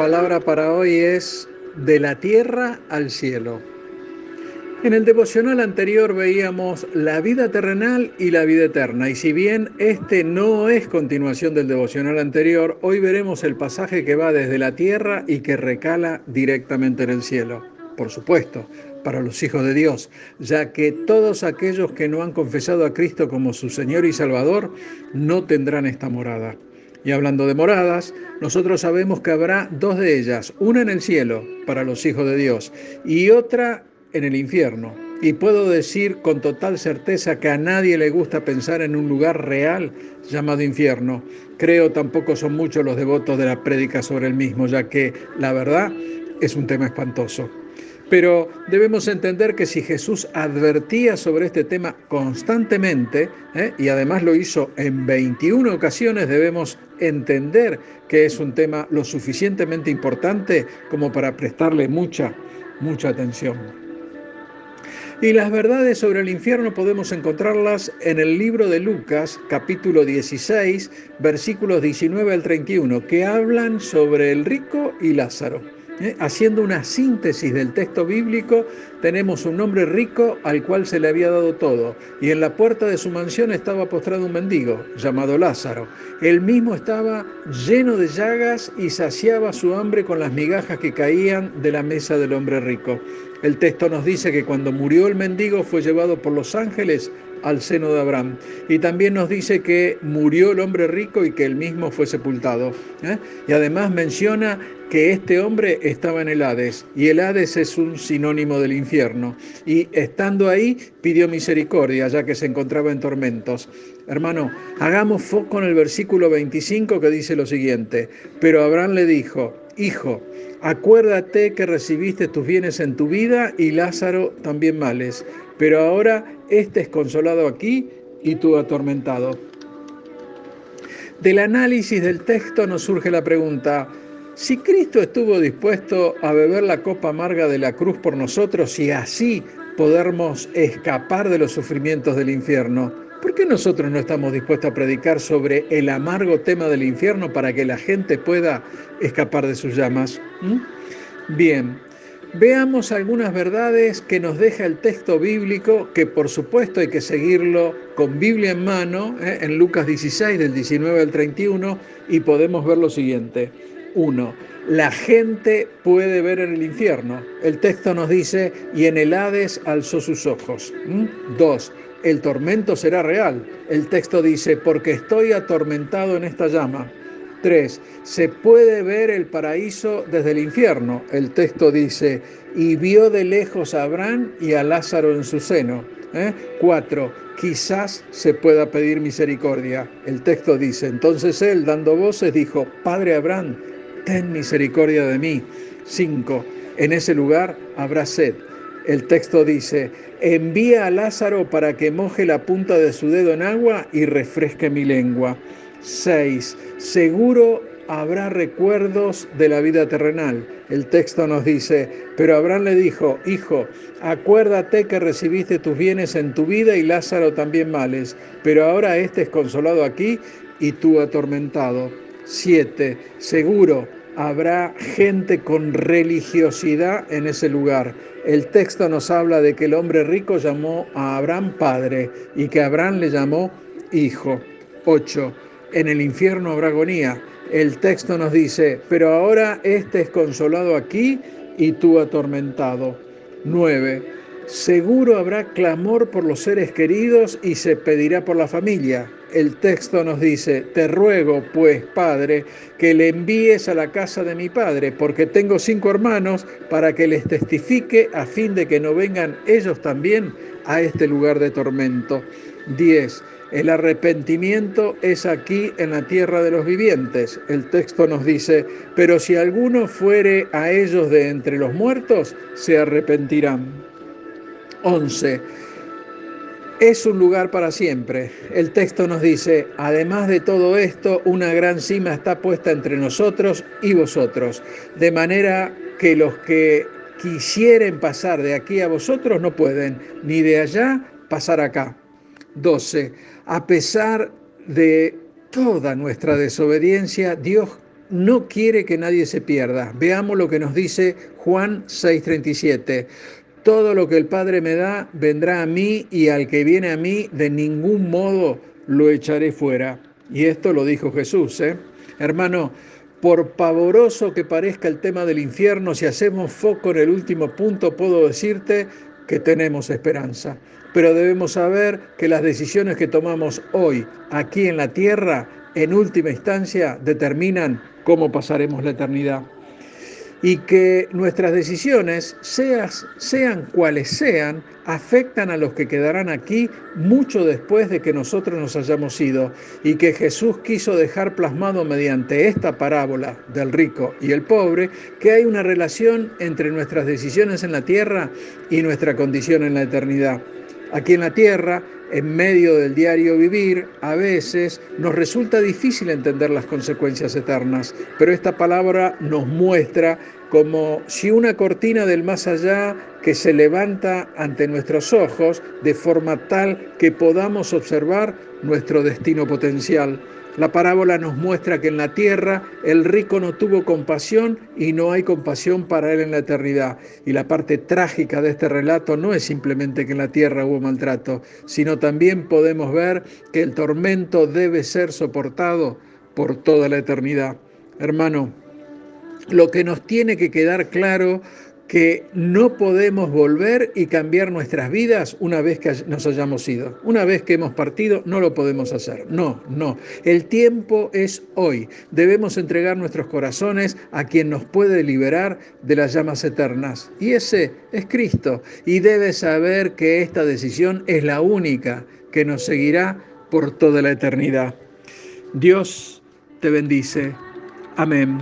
la palabra para hoy es de la tierra al cielo. En el devocional anterior veíamos la vida terrenal y la vida eterna, y si bien este no es continuación del devocional anterior, hoy veremos el pasaje que va desde la tierra y que recala directamente en el cielo. Por supuesto, para los hijos de Dios, ya que todos aquellos que no han confesado a Cristo como su Señor y Salvador no tendrán esta morada. Y hablando de moradas, nosotros sabemos que habrá dos de ellas, una en el cielo para los hijos de Dios y otra en el infierno. Y puedo decir con total certeza que a nadie le gusta pensar en un lugar real llamado infierno. Creo tampoco son muchos los devotos de la prédica sobre el mismo, ya que la verdad es un tema espantoso. Pero debemos entender que si Jesús advertía sobre este tema constantemente, ¿eh? y además lo hizo en 21 ocasiones, debemos entender que es un tema lo suficientemente importante como para prestarle mucha, mucha atención. Y las verdades sobre el infierno podemos encontrarlas en el libro de Lucas, capítulo 16, versículos 19 al 31, que hablan sobre el rico y Lázaro. ¿Eh? Haciendo una síntesis del texto bíblico, tenemos un hombre rico al cual se le había dado todo, y en la puerta de su mansión estaba postrado un mendigo llamado Lázaro. Él mismo estaba lleno de llagas y saciaba su hambre con las migajas que caían de la mesa del hombre rico. El texto nos dice que cuando murió el mendigo fue llevado por los ángeles al seno de Abraham. Y también nos dice que murió el hombre rico y que él mismo fue sepultado. ¿eh? Y además menciona que este hombre estaba en el Hades y el Hades es un sinónimo del infierno. Y estando ahí pidió misericordia ya que se encontraba en tormentos. Hermano, hagamos foco en el versículo 25 que dice lo siguiente, pero Abraham le dijo, Hijo, acuérdate que recibiste tus bienes en tu vida y Lázaro también males, pero ahora este es consolado aquí y tú atormentado. Del análisis del texto nos surge la pregunta, si Cristo estuvo dispuesto a beber la copa amarga de la cruz por nosotros y así podermos escapar de los sufrimientos del infierno, ¿por qué nosotros no estamos dispuestos a predicar sobre el amargo tema del infierno para que la gente pueda escapar de sus llamas? ¿Mm? Bien, veamos algunas verdades que nos deja el texto bíblico, que por supuesto hay que seguirlo con Biblia en mano, ¿eh? en Lucas 16 del 19 al 31, y podemos ver lo siguiente. Uno, la gente puede ver en el infierno. El texto nos dice, y en el Hades alzó sus ojos. Dos, el tormento será real. El texto dice, porque estoy atormentado en esta llama. Tres, se puede ver el paraíso desde el infierno. El texto dice, y vio de lejos a Abraham y a Lázaro en su seno. ¿Eh? Cuatro, quizás se pueda pedir misericordia. El texto dice, entonces él, dando voces, dijo, Padre Abraham, ten misericordia de mí. 5. En ese lugar habrá sed. El texto dice, envía a Lázaro para que moje la punta de su dedo en agua y refresque mi lengua. 6. Seguro habrá recuerdos de la vida terrenal. El texto nos dice, pero Abraham le dijo, hijo, acuérdate que recibiste tus bienes en tu vida y Lázaro también males, pero ahora este es consolado aquí y tú atormentado. 7. Seguro habrá gente con religiosidad en ese lugar. El texto nos habla de que el hombre rico llamó a Abraham padre y que Abraham le llamó hijo. 8. En el infierno habrá agonía. El texto nos dice, pero ahora este es consolado aquí y tú atormentado. 9 Seguro habrá clamor por los seres queridos y se pedirá por la familia. El texto nos dice, te ruego pues, Padre, que le envíes a la casa de mi Padre, porque tengo cinco hermanos, para que les testifique a fin de que no vengan ellos también a este lugar de tormento. 10. El arrepentimiento es aquí en la tierra de los vivientes. El texto nos dice, pero si alguno fuere a ellos de entre los muertos, se arrepentirán. 11. Es un lugar para siempre. El texto nos dice, además de todo esto, una gran cima está puesta entre nosotros y vosotros, de manera que los que quisieren pasar de aquí a vosotros no pueden, ni de allá pasar acá. 12. A pesar de toda nuestra desobediencia, Dios no quiere que nadie se pierda. Veamos lo que nos dice Juan 6:37. Todo lo que el Padre me da vendrá a mí y al que viene a mí de ningún modo lo echaré fuera. Y esto lo dijo Jesús. ¿eh? Hermano, por pavoroso que parezca el tema del infierno, si hacemos foco en el último punto, puedo decirte que tenemos esperanza. Pero debemos saber que las decisiones que tomamos hoy aquí en la tierra, en última instancia, determinan cómo pasaremos la eternidad y que nuestras decisiones, sean cuales sean, afectan a los que quedarán aquí mucho después de que nosotros nos hayamos ido y que Jesús quiso dejar plasmado mediante esta parábola del rico y el pobre que hay una relación entre nuestras decisiones en la tierra y nuestra condición en la eternidad. Aquí en la tierra, en medio del diario vivir, a veces nos resulta difícil entender las consecuencias eternas, pero esta palabra nos muestra como si una cortina del más allá que se levanta ante nuestros ojos de forma tal que podamos observar nuestro destino potencial. La parábola nos muestra que en la tierra el rico no tuvo compasión y no hay compasión para él en la eternidad. Y la parte trágica de este relato no es simplemente que en la tierra hubo maltrato, sino también podemos ver que el tormento debe ser soportado por toda la eternidad. Hermano, lo que nos tiene que quedar claro que no podemos volver y cambiar nuestras vidas una vez que nos hayamos ido. Una vez que hemos partido, no lo podemos hacer. No, no. El tiempo es hoy. Debemos entregar nuestros corazones a quien nos puede liberar de las llamas eternas. Y ese es Cristo. Y debes saber que esta decisión es la única que nos seguirá por toda la eternidad. Dios te bendice. Amén.